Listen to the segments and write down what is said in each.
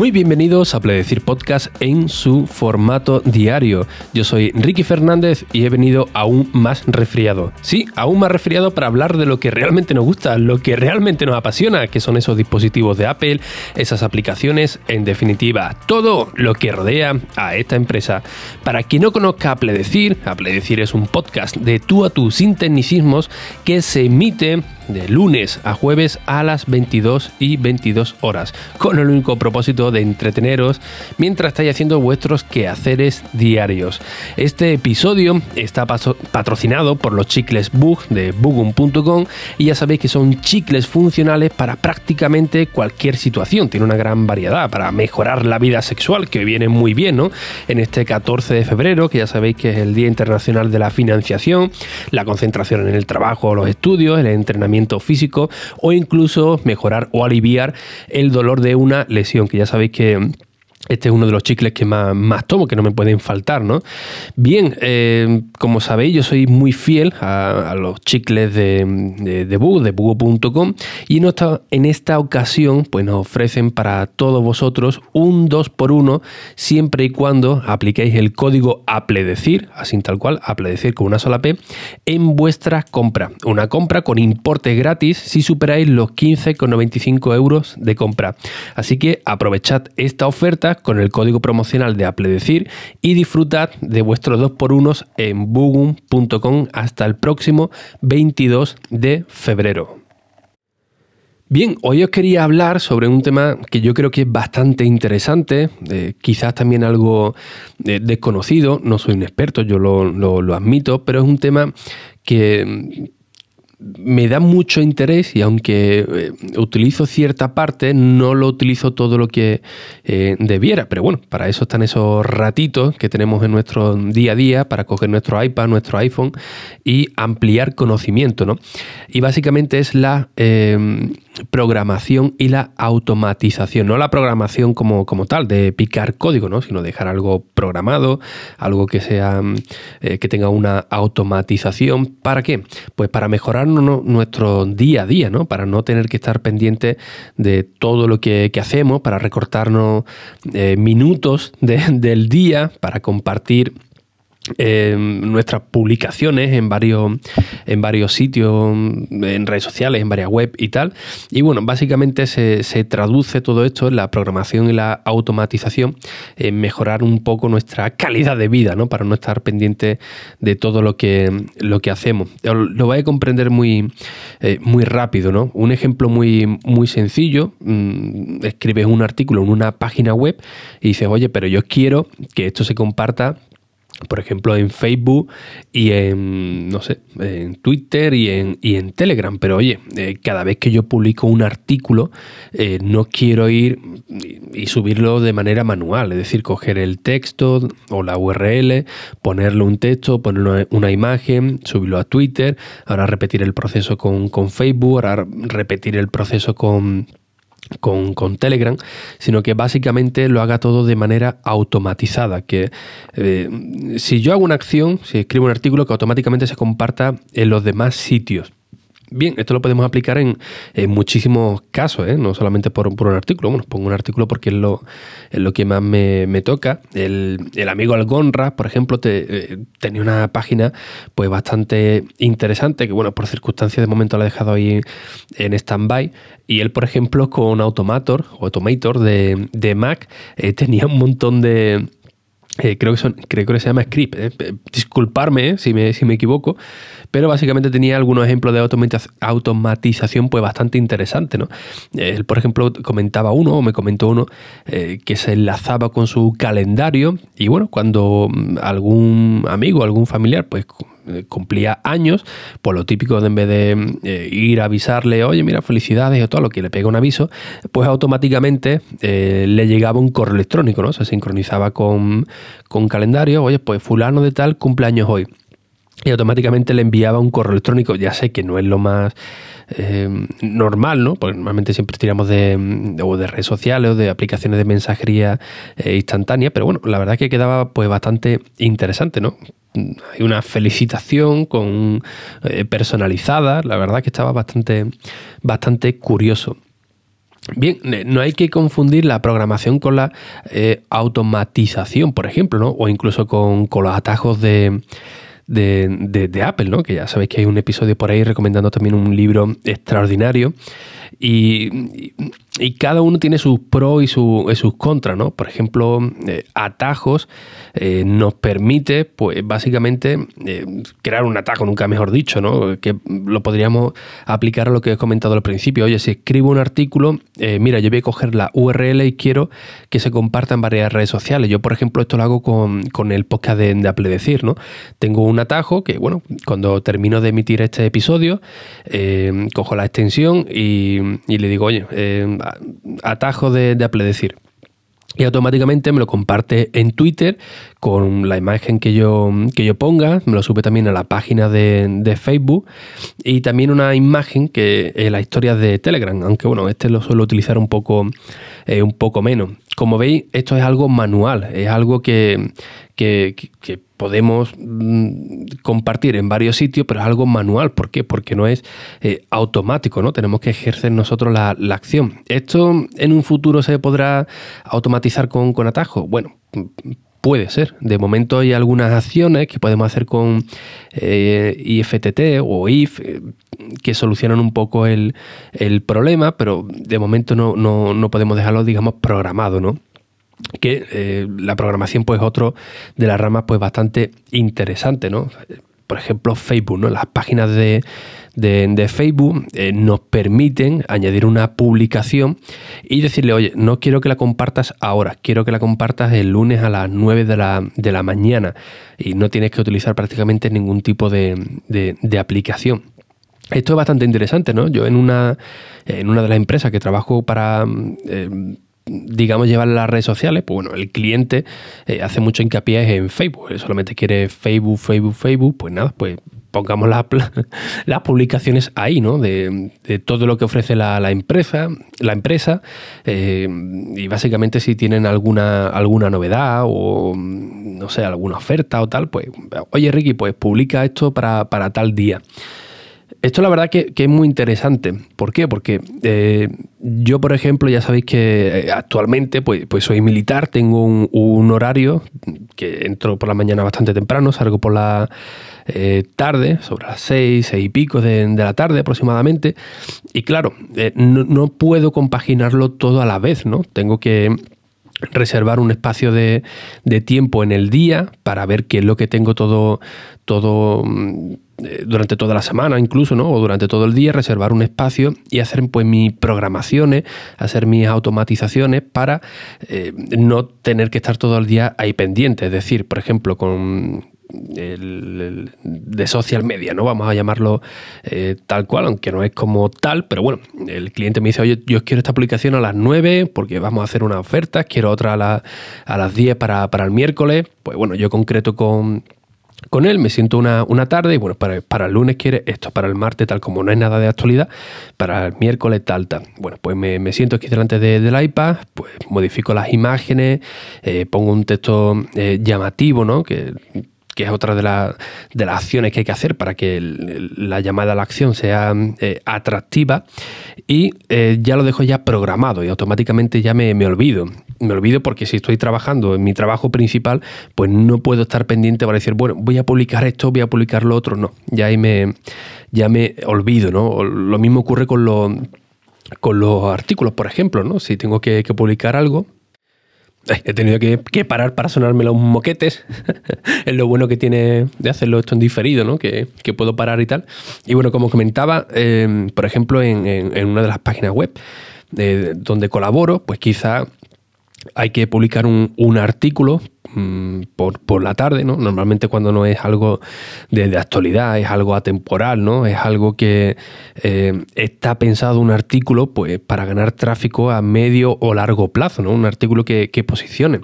Muy bienvenidos a Pledecir Podcast en su formato diario. Yo soy Ricky Fernández y he venido aún más resfriado. Sí, aún más resfriado para hablar de lo que realmente nos gusta, lo que realmente nos apasiona, que son esos dispositivos de Apple, esas aplicaciones, en definitiva, todo lo que rodea a esta empresa. Para quien no conozca Apledecir, Apledecir es un podcast de tú a tú sin tecnicismos que se emite de lunes a jueves a las 22 y 22 horas, con el único propósito de entreteneros mientras estáis haciendo vuestros quehaceres diarios. Este episodio está patrocinado por los chicles Bug de bugum.com y ya sabéis que son chicles funcionales para prácticamente cualquier situación. Tiene una gran variedad para mejorar la vida sexual, que viene muy bien, ¿no? En este 14 de febrero, que ya sabéis que es el Día Internacional de la Financiación, la concentración en el trabajo, los estudios, el entrenamiento físico o incluso mejorar o aliviar el dolor de una lesión, que ya sabéis que este es uno de los chicles que más, tomo, que no me pueden faltar, ¿no? Bien, eh, como sabéis, yo soy muy fiel a, los chicles de, de, de de Bugo.com, y en esta, en esta ocasión, pues nos ofrecen para todos vosotros un 2x1, siempre y cuando apliquéis el código APLEDECIR, así tal cual, APLEDECIR con una sola P, en vuestra compra. Una compra con importe gratis si superáis los 15,95 euros de compra. Así que aprovechad esta oferta con el código promocional de Apledecir y disfrutad de vuestros 2x1 en bugum.com hasta el próximo 22 de febrero. Bien, hoy os quería hablar sobre un tema que yo creo que es bastante interesante, eh, quizás también algo eh, desconocido, no soy un experto, yo lo admito, pero es un tema que me da mucho interés y aunque eh, utilizo cierta parte, no lo utilizo todo lo que eh, debiera. Pero bueno, para eso están esos ratitos que tenemos en nuestro día a día para coger nuestro iPad, nuestro iPhone y ampliar conocimiento. ¿no? Y básicamente es la em, programación y la automatización. No la programación como, como tal, de picar código, ¿no? sino dejar algo programado, algo que sea eh, que tenga una automatización. ¿Para qué? Pues para mejorar nuestro día a día, ¿no? Para no tener que estar pendiente de todo lo que, hacemos, para recortarnos eh, minutos del día, para compartir nuestras publicaciones en varios, en varios sitios, en redes sociales, en varias web y tal. Y bueno, básicamente se, traduce todo esto en la programación y la automatización, en mejorar un poco nuestra calidad de vida, ¿no? Para no estar pendiente de todo lo que, lo que hacemos. Lo vais a comprender muy, eh, muy rápido, ¿no? Un ejemplo muy, muy sencillo, mm, escribes un artículo en una página web y dices, oye, pero yo quiero que esto se comparta por ejemplo, en Facebook y en, no sé, en Twitter y en, en Telegram. Pero oye, eh, cada vez que yo publico un artículo, eh, no quiero ir y subirlo de manera manual, es decir, coger el texto o la URL, ponerle un texto, poner una, imagen, subirlo a Twitter, ahora repetir el proceso con, con Facebook, ahora repetir el proceso con con, Telegram, sino que básicamente lo haga todo de manera automatizada. Que eh, si yo hago una acción, si escribo un artículo, que automáticamente se comparta en los demás sitios. Bien, esto lo podemos aplicar en, muchísimos casos, ¿eh? no solamente por, un artículo. Bueno, pongo un artículo porque es lo, lo que más me, toca. El, amigo Algonra, por ejemplo, te, eh, tenía una página pues bastante interesante que, bueno, por circunstancias de momento la he dejado ahí en stand-by. Y él, por ejemplo, con Automator, o Automator de, de Mac, eh, tenía un montón de eh, creo, que son, creo que se llama script. ¿eh? Disculparme ¿eh? si, me, si me equivoco, pero básicamente tenía algunos ejemplos de automatización pues bastante interesantes. ¿no? Él, por ejemplo, comentaba uno, o me comentó uno, que se enlazaba con su calendario y bueno, cuando mm, algún amigo, algún familiar, pues eh, cumplía años, por lo típico de en vez de eh, ir a avisarle, oye, mira, felicidades o todo lo que le pega un aviso, pues automáticamente eh, le llegaba un correo electrónico, ¿no? Se sincronizaba con, con calendario, oye, pues fulano de tal cumpleaños hoy. Y automáticamente le enviaba un correo electrónico. Ya sé que no es lo más normal, ¿no? Porque normalmente siempre tiramos de, de, redes sociales o de aplicaciones de mensajería instantánea, pero bueno, la verdad que quedaba pues bastante interesante, ¿no? hay una felicitación con eh, personalizada, la verdad que estaba bastante, bastante curioso. Bien, no hay que confundir la programación con la eh, automatización, por ejemplo, ¿no? o incluso con, los atajos de, de, Apple, ¿no? que ya sabéis que hay un episodio por ahí recomendando también un libro extraordinario. Y, y cada uno tiene sus pros y, sus contras, ¿no? Por ejemplo, eh, atajos eh, nos permite, pues básicamente, eh, crear un atajo, nunca mejor dicho, ¿no? Que lo podríamos aplicar a lo que he comentado al principio. Oye, si escribo un artículo, mira, yo voy a coger la URL y quiero que se comparta en varias redes sociales. Yo, por ejemplo, esto lo hago con, el podcast de, Apple Decir, ¿no? Tengo un atajo que, bueno, cuando termino de emitir este episodio, cojo la extensión y, y le digo, oye, atajo de, de Apple decir. Y automáticamente me lo comparte en Twitter con la imagen que yo, que yo ponga, me lo sube también a la página de, Facebook y también una imagen que es la historia de Telegram, aunque bueno, este lo suelo utilizar un poco, eh, un poco menos. Como veis, esto es algo manual, es algo que, que, podemos mm, compartir en varios sitios, pero es algo manual. ¿Por qué? Porque no es eh, automático, ¿no? Tenemos que ejercer nosotros la, acción. ¿Esto en un futuro se podrá automatizar con, con atajo? Bueno, Puede ser. De momento hay algunas acciones que podemos hacer con eh, IFTT o IF eh, que solucionan un poco el, problema, pero de momento no, no, podemos dejarlo, digamos, programado, ¿no? Que eh, la programación pues otro de las ramas pues bastante interesante, ¿no? Por ejemplo, Facebook, ¿no? Las páginas de, Facebook eh, nos permiten añadir una publicación y decirle, oye, no quiero que la compartas ahora, quiero que la compartas el lunes a las 9 de la, de la mañana y no tienes que utilizar prácticamente ningún tipo de, aplicación. Esto es bastante interesante, ¿no? Yo en una, en una de las empresas que trabajo para... Eh, digamos, llevar las redes sociales, pues bueno, el cliente eh, hace mucho hincapié en Facebook. Él solamente quiere Facebook, Facebook, Facebook. Pues nada, pues pongamos las, las publicaciones ahí, ¿no? De, todo lo que ofrece la, empresa, la empresa eh, y básicamente si tienen alguna, alguna novedad o, no sé, alguna oferta o tal, pues, oye Ricky, pues publica esto para, para tal día. Esto la verdad que, es muy interesante. ¿Por qué? Porque eh, yo, por ejemplo, ya sabéis que eh, actualmente pues, pues soy militar, tengo un, horario que entro por la mañana bastante temprano, salgo por la eh, tarde, sobre las seis, seis y pico de, la tarde aproximadamente. Y claro, no, puedo compaginarlo todo a la vez, ¿no? Tengo que reservar un espacio de, de, tiempo en el día para ver qué es lo que tengo todo, todo mm, eh, durante toda la semana incluso, ¿no? O durante todo el día, reservar un espacio y hacer pues mis programaciones, hacer mis automatizaciones para eh, no tener que estar todo el día ahí pendiente. Es decir, por ejemplo, con el, de social media, ¿no? Vamos a llamarlo eh, tal cual, aunque no es como tal, pero bueno, el cliente me dice, oye, yo quiero esta aplicación a las 9 porque vamos a hacer una oferta, quiero otra a, a las 10 para, para el miércoles, pues bueno, yo concreto con con él, me siento una, tarde y bueno, para, para, el lunes quiere esto, para el martes tal como no hay nada de actualidad, para el miércoles tal, tal. Bueno, pues me, siento aquí delante del iPad, pues modifico las imágenes, eh, pongo un texto eh, llamativo, ¿no? Que, que es otra de, de, las acciones que hay que hacer para que la llamada a la acción sea eh, atractiva y ya lo dejo ya programado y automáticamente ya me, me olvido me olvido porque si estoy trabajando en mi trabajo principal, pues no puedo estar pendiente para decir, bueno, voy a publicar esto, voy a publicar lo otro. No, ya ahí me, ya me olvido, ¿no? Lo mismo ocurre con, los, con los artículos, por ejemplo, ¿no? Si tengo que, publicar algo, he tenido que, parar para sonarme los moquetes. es lo bueno que tiene de hacerlo esto en diferido, ¿no? Que, puedo parar y tal. Y bueno, como comentaba, eh, por ejemplo, en, una de las páginas web eh, donde colaboro, pues quizá hay que publicar un, artículo mm, por, la tarde, ¿no? Normalmente cuando no es algo de, actualidad, es algo atemporal, ¿no? Es algo que eh, está pensado un artículo pues, para ganar tráfico a medio o largo plazo, ¿no? Un artículo que, posicione.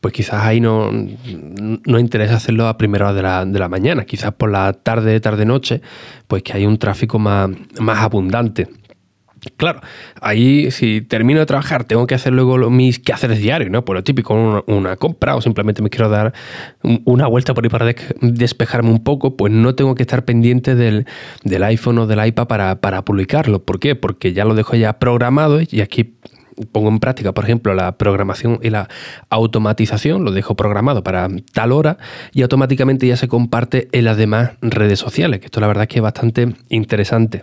Pues quizás ahí no, no interesa hacerlo a primera hora de la, de la mañana, quizás por la tarde, tarde-noche, pues que hay un tráfico más, más abundante. Claro, ahí si termino de trabajar tengo que hacer luego mis quehaceres diarios, ¿no? Por lo típico, una, compra o simplemente me quiero dar una vuelta por ahí para despejarme un poco, pues no tengo que estar pendiente del, iPhone o del iPad para, para publicarlo. ¿Por qué? Porque ya lo dejo ya programado y aquí pongo en práctica, por ejemplo, la programación y la automatización, lo dejo programado para tal hora y automáticamente ya se comparte en las demás redes sociales, que esto la verdad es que es bastante interesante.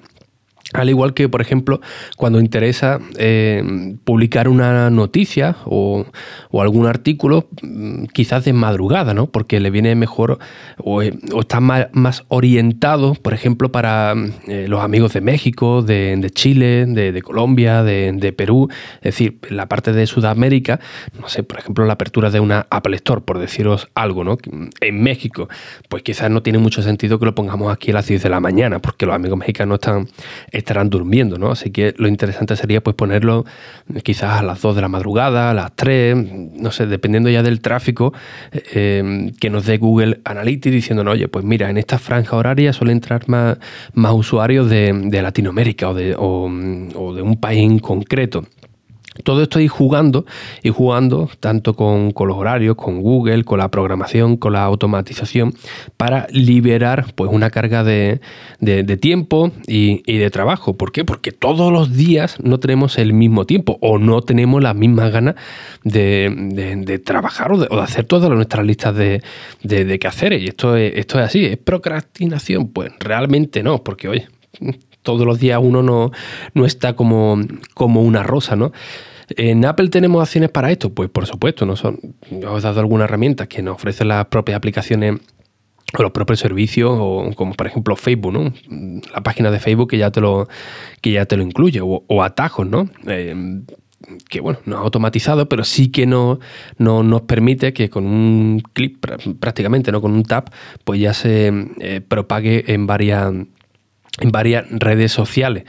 Al igual que, por ejemplo, cuando interesa eh, publicar una noticia o, algún artículo, mm, quizás de madrugada, ¿no? Porque le viene mejor o, eh, está más, orientado, por ejemplo, para eh, los amigos de México, de, Chile, de, Colombia, de, Perú, es decir, la parte de Sudamérica, no sé, por ejemplo, la apertura de una Apple Store, por deciros algo, ¿no? En México, pues quizás no tiene mucho sentido que lo pongamos aquí a las 10 de la mañana, porque los amigos mexicanos están estarán durmiendo, ¿no? Así que lo interesante sería pues ponerlo quizás a las 2 de la madrugada, a las 3, no sé, dependiendo ya del tráfico eh, que nos dé Google Analytics diciendo, oye, pues mira, en esta franja horaria suele entrar más, más usuarios de, Latinoamérica o de, o de un país en concreto. Todo esto y jugando y jugando tanto con, los horarios, con Google, con la programación, con la automatización, para liberar pues una carga de, tiempo y, de trabajo. ¿Por qué? Porque todos los días no tenemos el mismo tiempo o no tenemos las mismas ganas de, trabajar o de, hacer todas nuestras listas de, de, quehaceres. Y esto es, esto es así. ¿Es procrastinación? Pues realmente no, porque oye todos los días uno no, no está como, como una rosa, ¿no? ¿En Apple tenemos acciones para esto? Pues por supuesto, ¿no? Son, os dado algunas herramientas que nos ofrecen las propias aplicaciones o los propios servicios, o como por ejemplo Facebook, ¿no? La página de Facebook que ya te lo, que ya te lo incluye, o, atajos, ¿no? Eh, que bueno, no es automatizado, pero sí que no, no, nos permite que con un clip prácticamente, ¿no? Con un tap, pues ya se eh, propague en varias en varias redes sociales.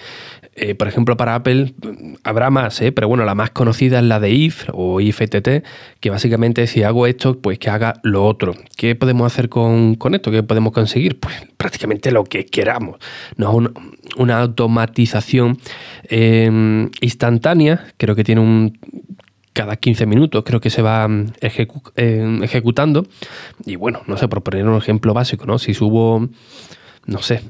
Eh, por ejemplo, para Apple habrá más, ¿eh? pero bueno, la más conocida es la de IF o IFTT, que básicamente si hago esto, pues que haga lo otro. ¿Qué podemos hacer con, esto? ¿Qué podemos conseguir? Pues prácticamente lo que queramos. No es una, automatización em, instantánea, creo que tiene un cada 15 minutos creo que se va em, ejecutando. Y bueno, no sé, por poner un ejemplo básico, ¿no? Si subo no sé,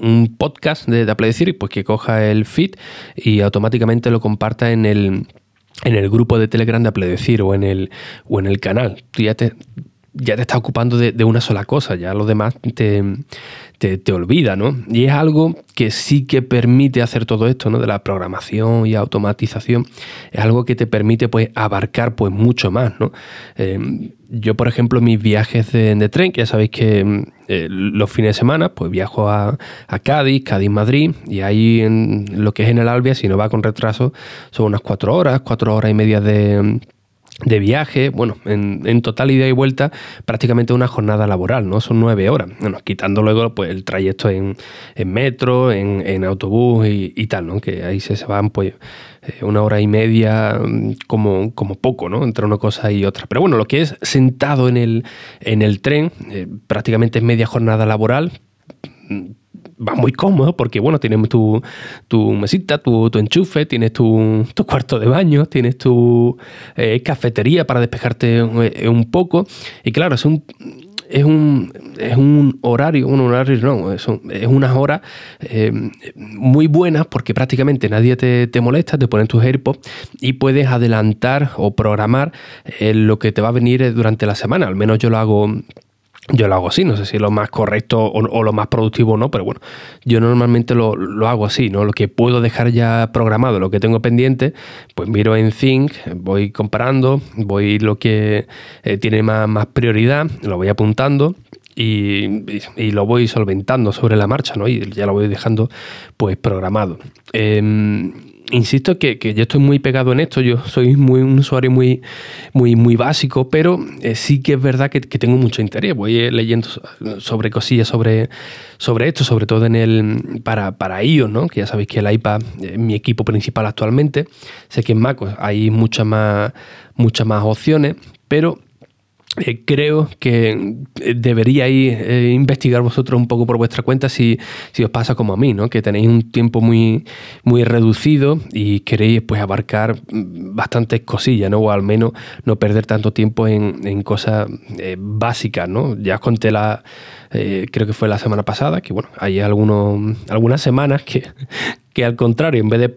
un podcast de, Apple Decir, pues que coja el feed y automáticamente lo comparta en el, en el grupo de Telegram de Apple Decir o en el, o en el canal. Tú ya te, ya te estás ocupando de, una sola cosa, ya lo demás te, te, olvida, ¿no? Y es algo que sí que permite hacer todo esto, ¿no? De la programación y automatización, es algo que te permite, pues, abarcar, pues, mucho más, ¿no? Eh, yo, por ejemplo, mis viajes de, tren, que ya sabéis que eh, los fines de semana, pues viajo a, a Cádiz, Cádiz-Madrid, y ahí en lo que es en el Albia, si no va con retraso, son unas cuatro horas, cuatro horas y media de de viaje, bueno, en, total ida y vuelta, prácticamente una jornada laboral, ¿no? Son nueve horas. Bueno, quitando luego pues, el trayecto en, metro, en, autobús y, tal, ¿no? Que ahí se, van, pues, eh, una hora y media mm, como, como poco, ¿no? Entre una cosa y otra. Pero bueno, lo que es sentado en el, en el tren, eh, prácticamente es media jornada laboral va muy cómodo porque, bueno, tienes tu, tu mesita, tu, enchufe, tienes tu, cuarto de baño, tienes tu eh, cafetería para despejarte eh, un poco. Y claro, es un, es un, es un horario, un horario no, es, es unas horas eh, muy buenas porque prácticamente nadie te, te, molesta, te ponen tus AirPods y puedes adelantar o programar lo que te va a venir durante la semana. Al menos yo lo hago yo lo hago así, no sé si es lo más correcto o, lo más productivo o no, pero bueno, yo normalmente lo, hago así, ¿no? Lo que puedo dejar ya programado, lo que tengo pendiente, pues miro en Think, voy comparando, voy lo que eh, tiene más, más, prioridad, lo voy apuntando y, lo voy solventando sobre la marcha, ¿no? Y ya lo voy dejando pues programado. Em, insisto que, yo estoy muy pegado en esto, yo soy muy, un usuario muy, muy, muy básico, pero eh, sí que es verdad que, tengo mucho interés. Voy eh, leyendo sobre cosillas sobre, sobre esto, sobre todo en el para, para iOS, ¿no? que ya sabéis que el iPad es mi equipo principal actualmente. Sé que en Mac hay muchas más, muchas más opciones, pero eh, creo que eh, deberíais eh, investigar vosotros un poco por vuestra cuenta si, os pasa como a mí, ¿no? que tenéis un tiempo muy, muy reducido y queréis pues, abarcar mm, bastantes cosillas, ¿no? o al menos no perder tanto tiempo en, cosas básicas. ¿no? Ya os conté la, creo que fue la semana pasada, que bueno, hay algunos, algunas semanas que, que al contrario, en vez de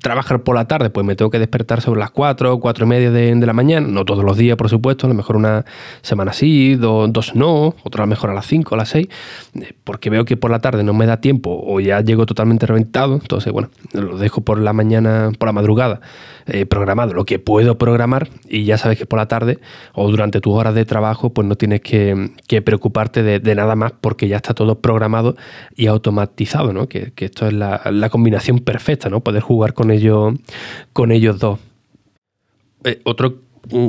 trabajar por la tarde, pues me tengo que despertar sobre las 4, 4 y media de, la mañana, no todos los días, por supuesto, a lo mejor una semana sí, dos no, otra mejor a las 5, a las 6, eh, porque veo que por la tarde no me da tiempo o ya llego totalmente reventado, entonces bueno, lo dejo por la mañana, por la madrugada, eh, programado lo que puedo programar y ya sabes que por la tarde o durante tus horas de trabajo, pues no tienes que, preocuparte de, nada más porque ya está todo programado y automatizado, ¿no? Que, esto es la, combinación perfecta, ¿no? Poder jugar con ellos, con ellos dos. Eh, otro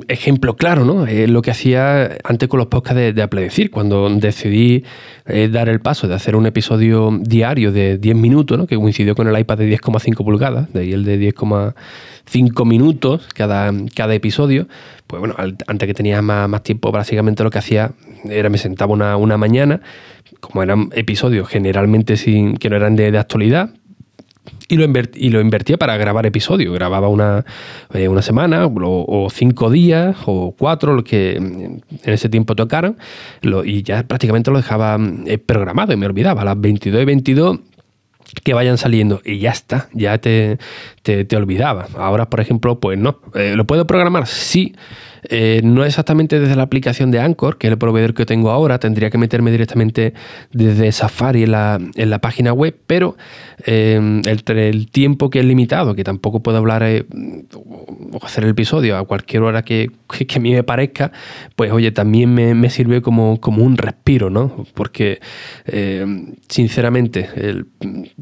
ejemplo claro, ¿no? Es lo que hacía antes con los podcasts de, de cuando decidí eh, dar el paso de hacer un episodio diario de 10 minutos, ¿no? Que coincidió con el iPad de 10,5 pulgadas, de ahí el de 10,5 minutos cada, cada episodio. Pues bueno, antes que tenía más, tiempo, básicamente lo que hacía era me sentaba una, una mañana, como eran episodios generalmente sin, que no eran de actualidad, y lo, y lo invertía para grabar episodios. Grababa una, eh, una semana o, cinco días o cuatro, lo que en ese tiempo tocaran, y ya prácticamente lo dejaba eh, programado y me olvidaba. A las 22 y 22 que vayan saliendo y ya está, ya te, te, olvidaba. Ahora, por ejemplo, pues no. Eh, ¿Lo puedo programar? Sí. Eh, no exactamente desde la aplicación de Anchor, que es el proveedor que tengo ahora, tendría que meterme directamente desde Safari en la, en la página web, pero eh, el, tiempo que es limitado, que tampoco puedo hablar eh, o hacer el episodio a cualquier hora que, que, a mí me parezca, pues oye, también me, sirve como, como, un respiro, ¿no? Porque sinceramente,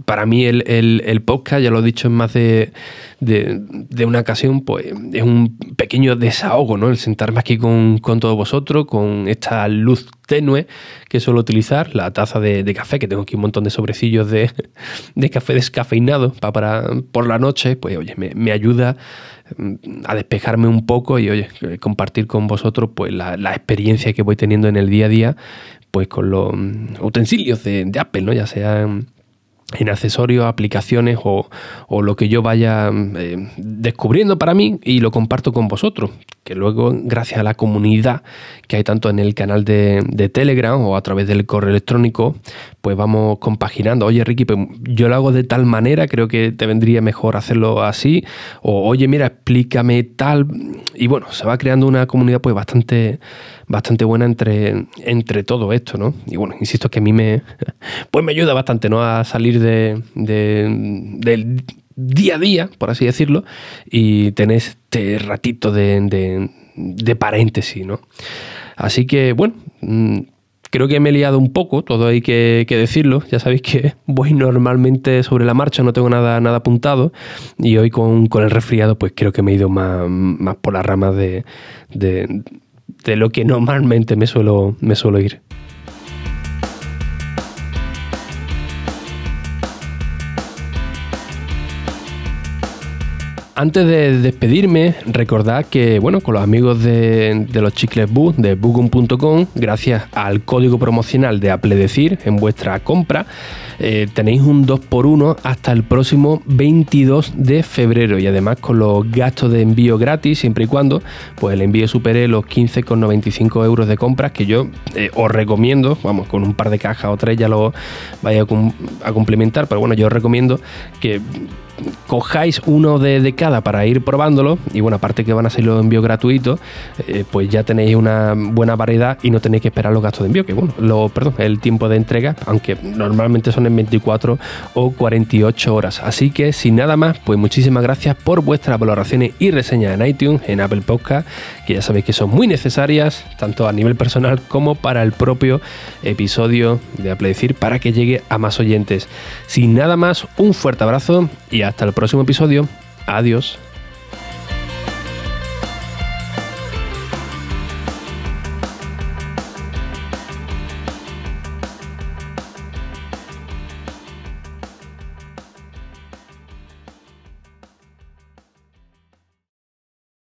para mí el, el podcast, ya lo he dicho en más de de, una ocasión, pues es un pequeño desahogo, ¿no? El sentarme aquí con, todos vosotros, con esta luz tenue que suelo utilizar, la taza de, café, que tengo aquí un montón de sobrecillos de, café descafeinado para, por la noche, pues oye, me, ayuda mm, a despejarme un poco y oye, compartir con vosotros pues la, experiencia que voy teniendo en el día a día pues con los mm, utensilios de, de Apple, ¿no? Ya sean en accesorios, aplicaciones o, lo que yo vaya eh, descubriendo para mí y lo comparto con vosotros. Que luego, gracias a la comunidad que hay tanto en el canal de, Telegram o a través del correo electrónico, pues vamos compaginando. Oye, Ricky, pues yo lo hago de tal manera, creo que te vendría mejor hacerlo así. O oye, mira, explícame tal. Y bueno, se va creando una comunidad pues bastante bastante buena entre, entre todo esto, ¿no? Y bueno, insisto que a mí me, pues me ayuda bastante, ¿no? A salir de, del día a día, por así decirlo, y tener este ratito de, de, paréntesis, ¿no? Así que, bueno, mm, creo que me he liado un poco, todo hay que, decirlo. Ya sabéis que voy normalmente sobre la marcha, no tengo nada, nada apuntado. Y hoy con, el resfriado, pues creo que me he ido más, más por las ramas de, de lo que normalmente me suelo, me suelo ir. Antes de despedirme, recordad que, bueno, con los amigos de, los chicles Bug, de bugum.com, gracias al código promocional de Apple Decir en vuestra compra, eh, tenéis un 2x1 hasta el próximo 22 de febrero. Y además con los gastos de envío gratis, siempre y cuando pues el envío supere los 15,95 euros de compras, que yo eh, os recomiendo, vamos, con un par de cajas o tres ya lo vaya a, a complementar, pero bueno, yo os recomiendo que cojáis uno de, cada para ir probándolo y bueno, aparte que van a ser los envíos gratuitos, eh, pues ya tenéis una buena variedad y no tenéis que esperar los gastos de envío, que bueno, lo, perdón, el tiempo de entrega, aunque normalmente son en 24 o 48 horas. Así que sin nada más, pues muchísimas gracias por vuestras valoraciones y reseñas en iTunes, en Apple Podcast, que ya sabéis que son muy necesarias, tanto a nivel personal como para el propio episodio de Apple Decir, para que llegue a más oyentes. Sin nada más, un fuerte abrazo y hasta el próximo episodio. Adiós.